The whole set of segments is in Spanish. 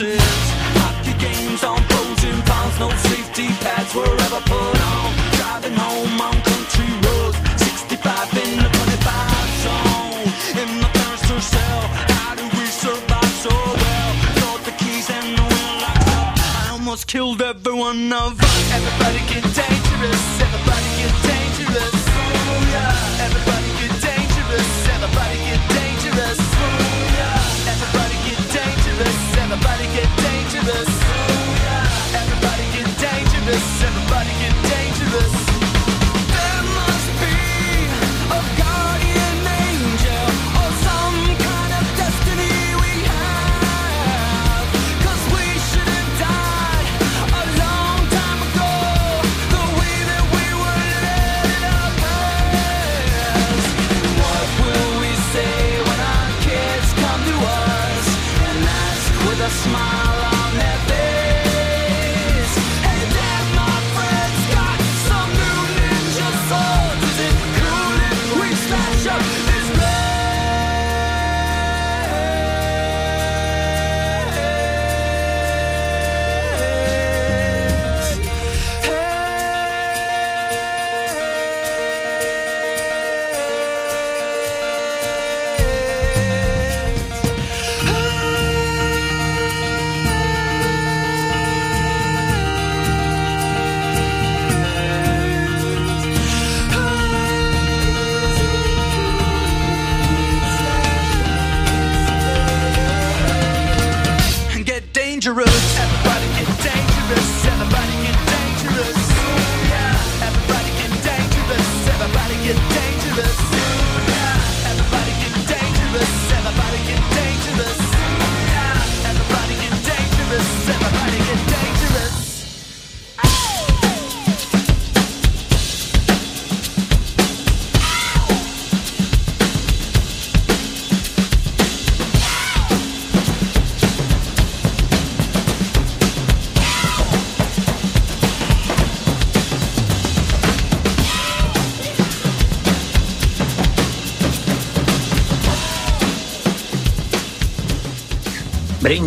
shit.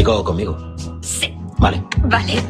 Digo, conmigo. Sí. Vale. Vale.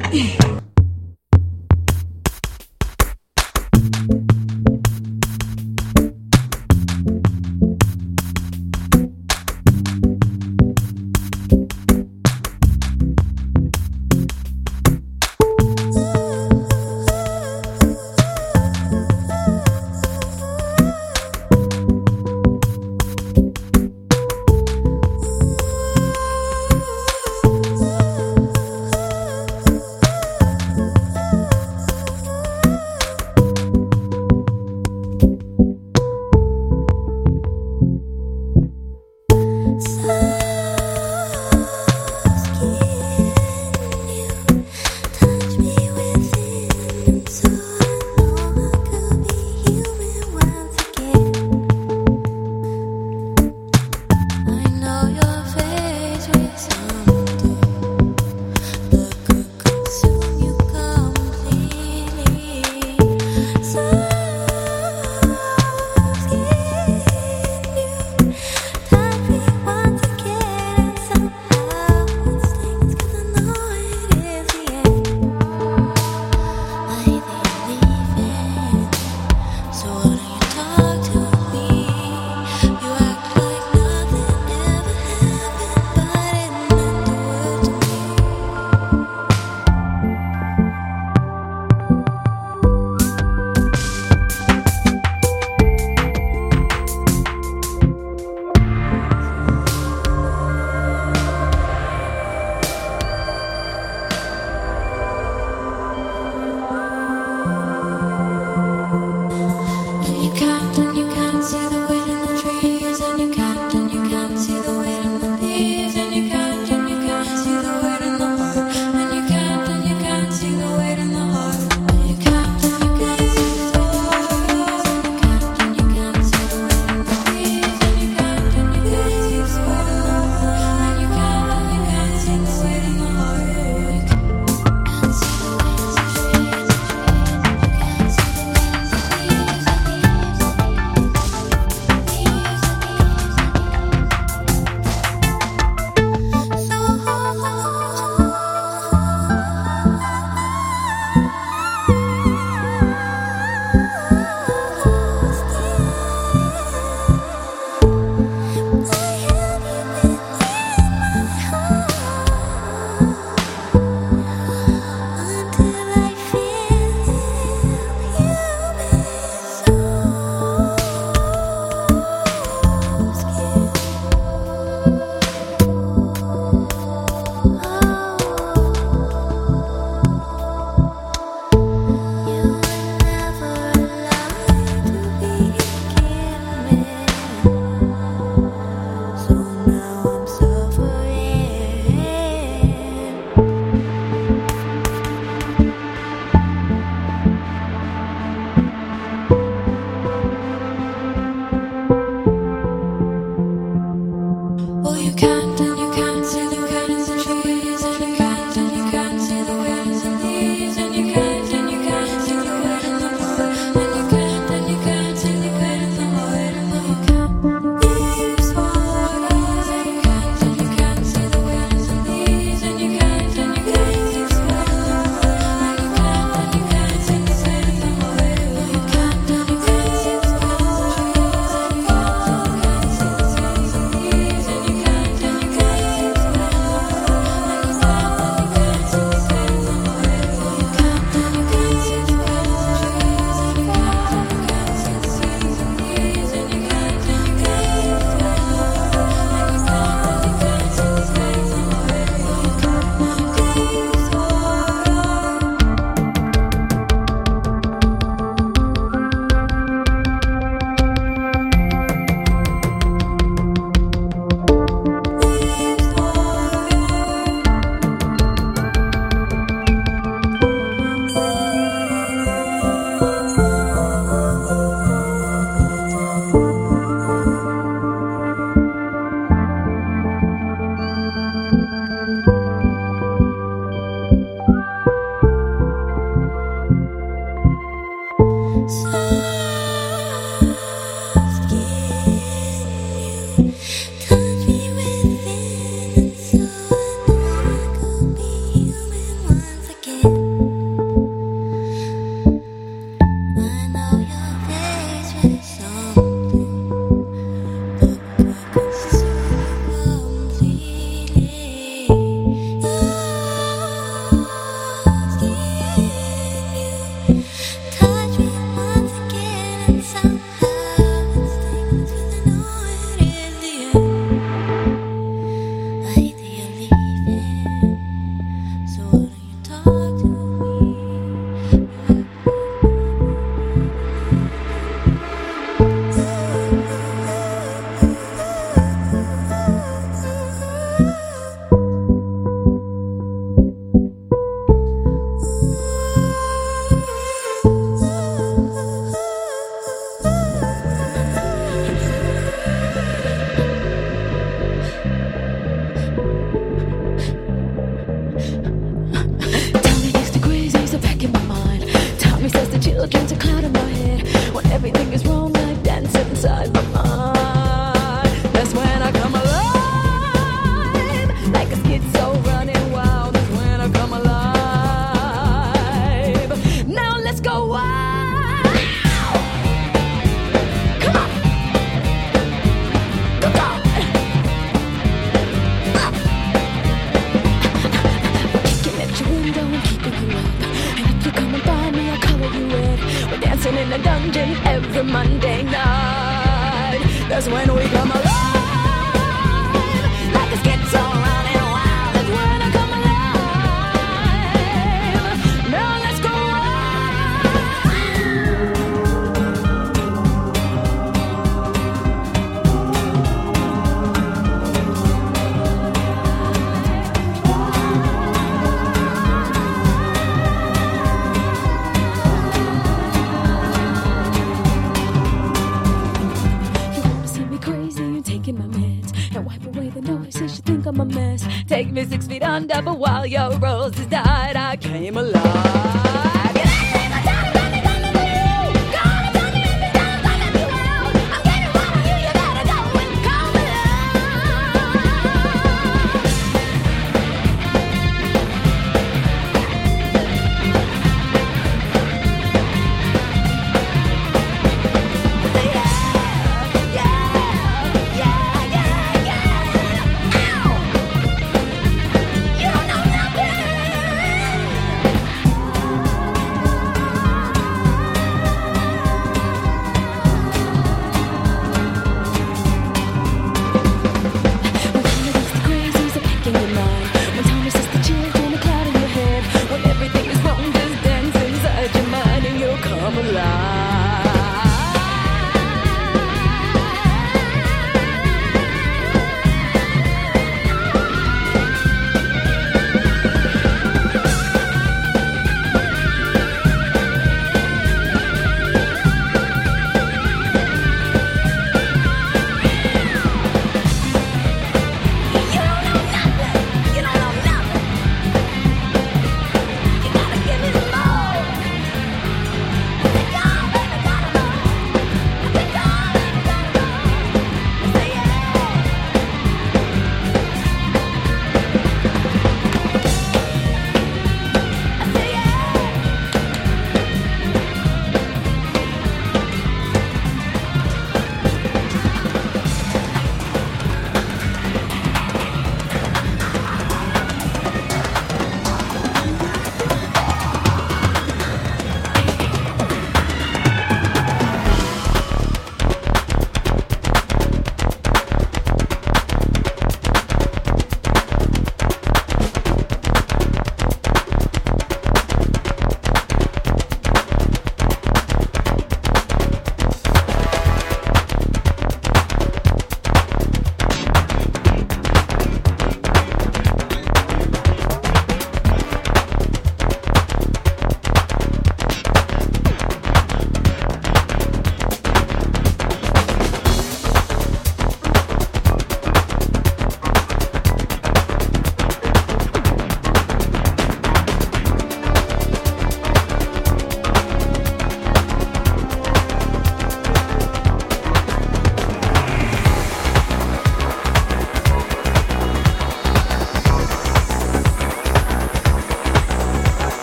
Take me six feet under, but while your roses died, I came alive.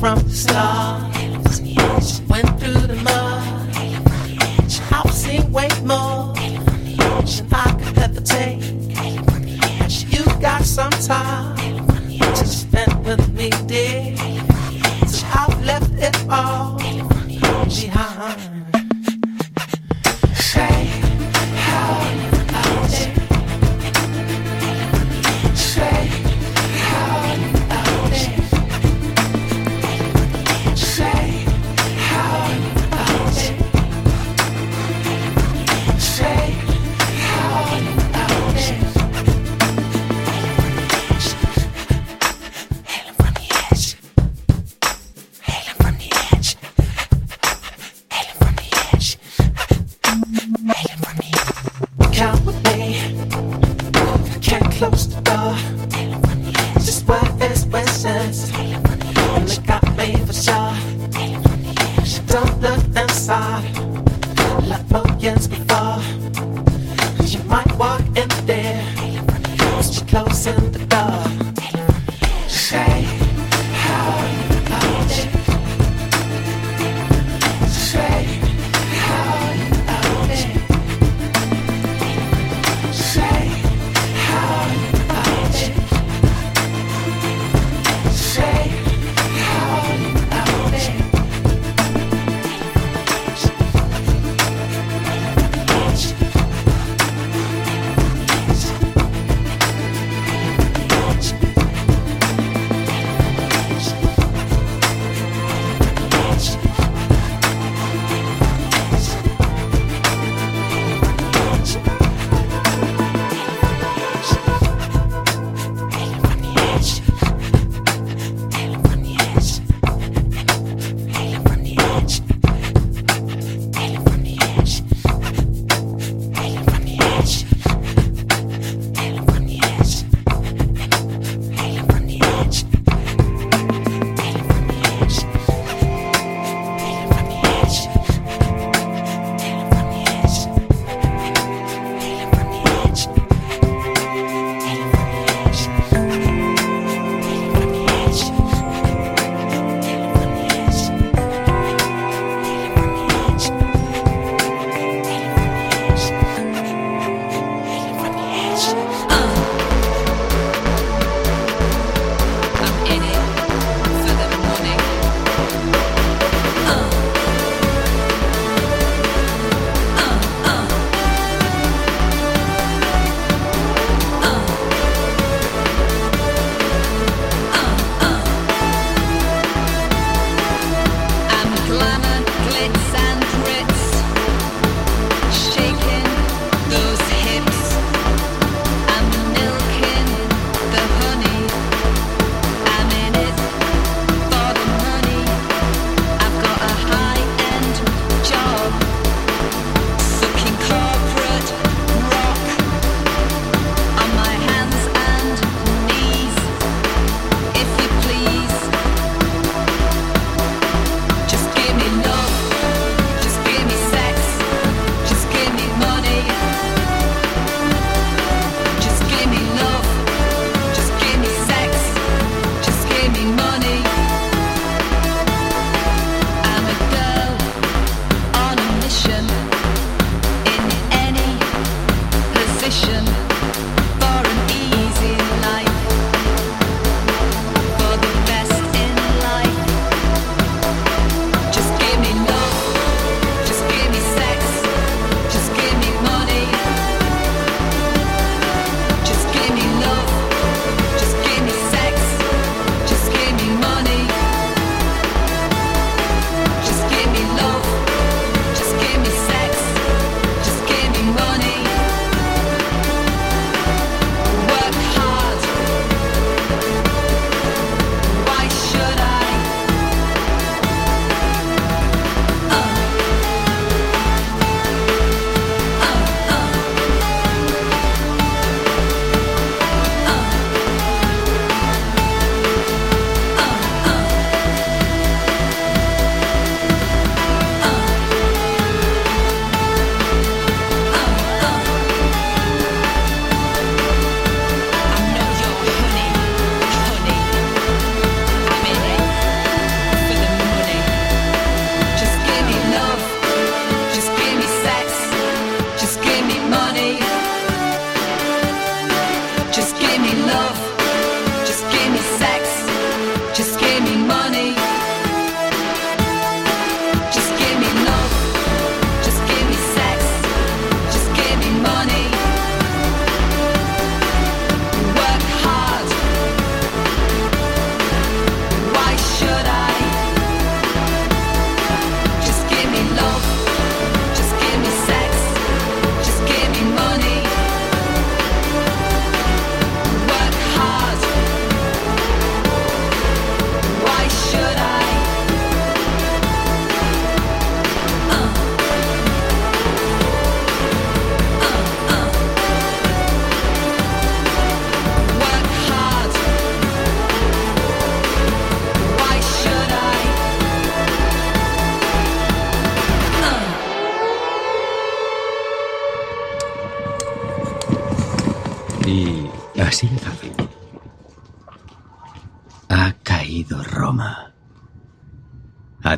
from the start, Went through the mud. I've seen way more than I could ever take. You got some time to spend with me, dear. So I've left it all behind.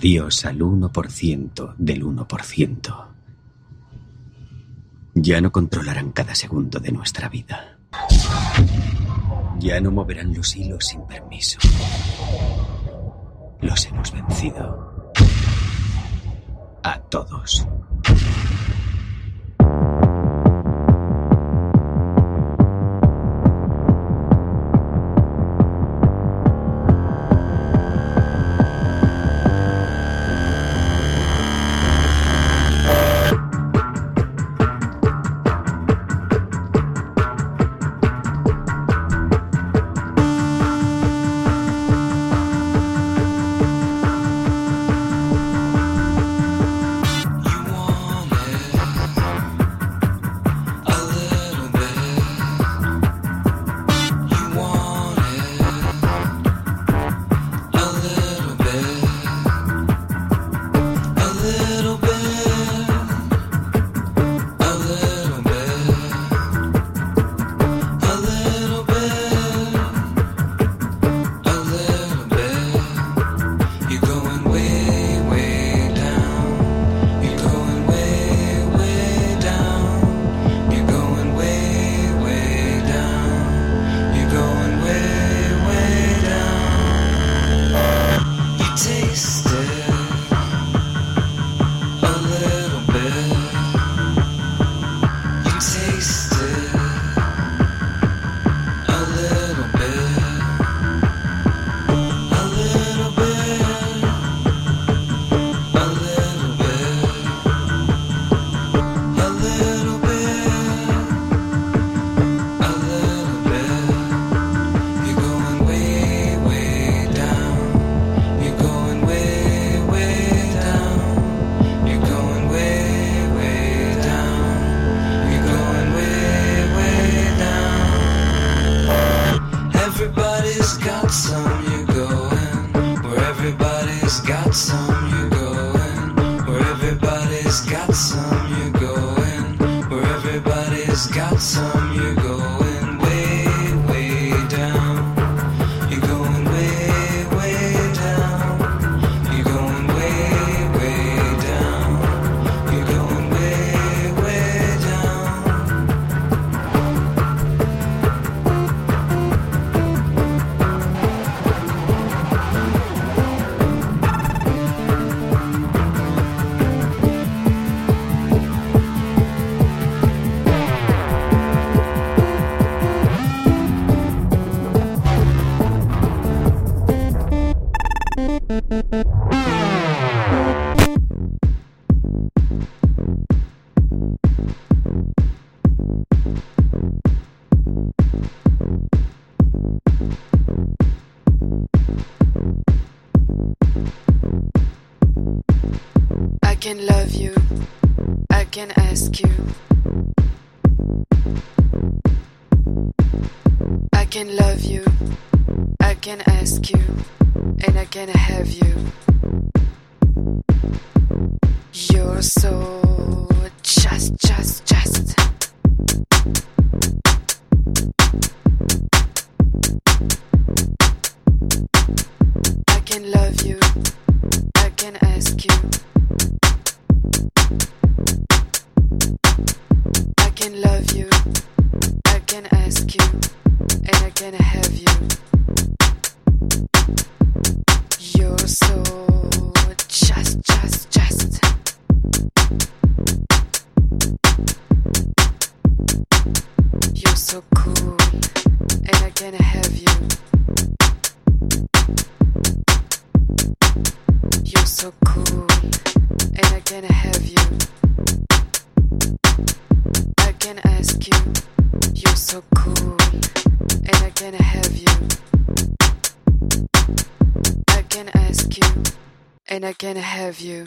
Adiós al 1% del 1%. Ya no controlarán cada segundo de nuestra vida. Ya no moverán los hilos sin permiso. Los hemos vencido. A todos. Can ask you. And I can have you. You're so just, just, just. I can love you. I can ask you. I can love you. I can ask you. And I can have you. so cool, and I can have you. I can ask you, you're so cool, and I can have you. I can ask you, and I can have you.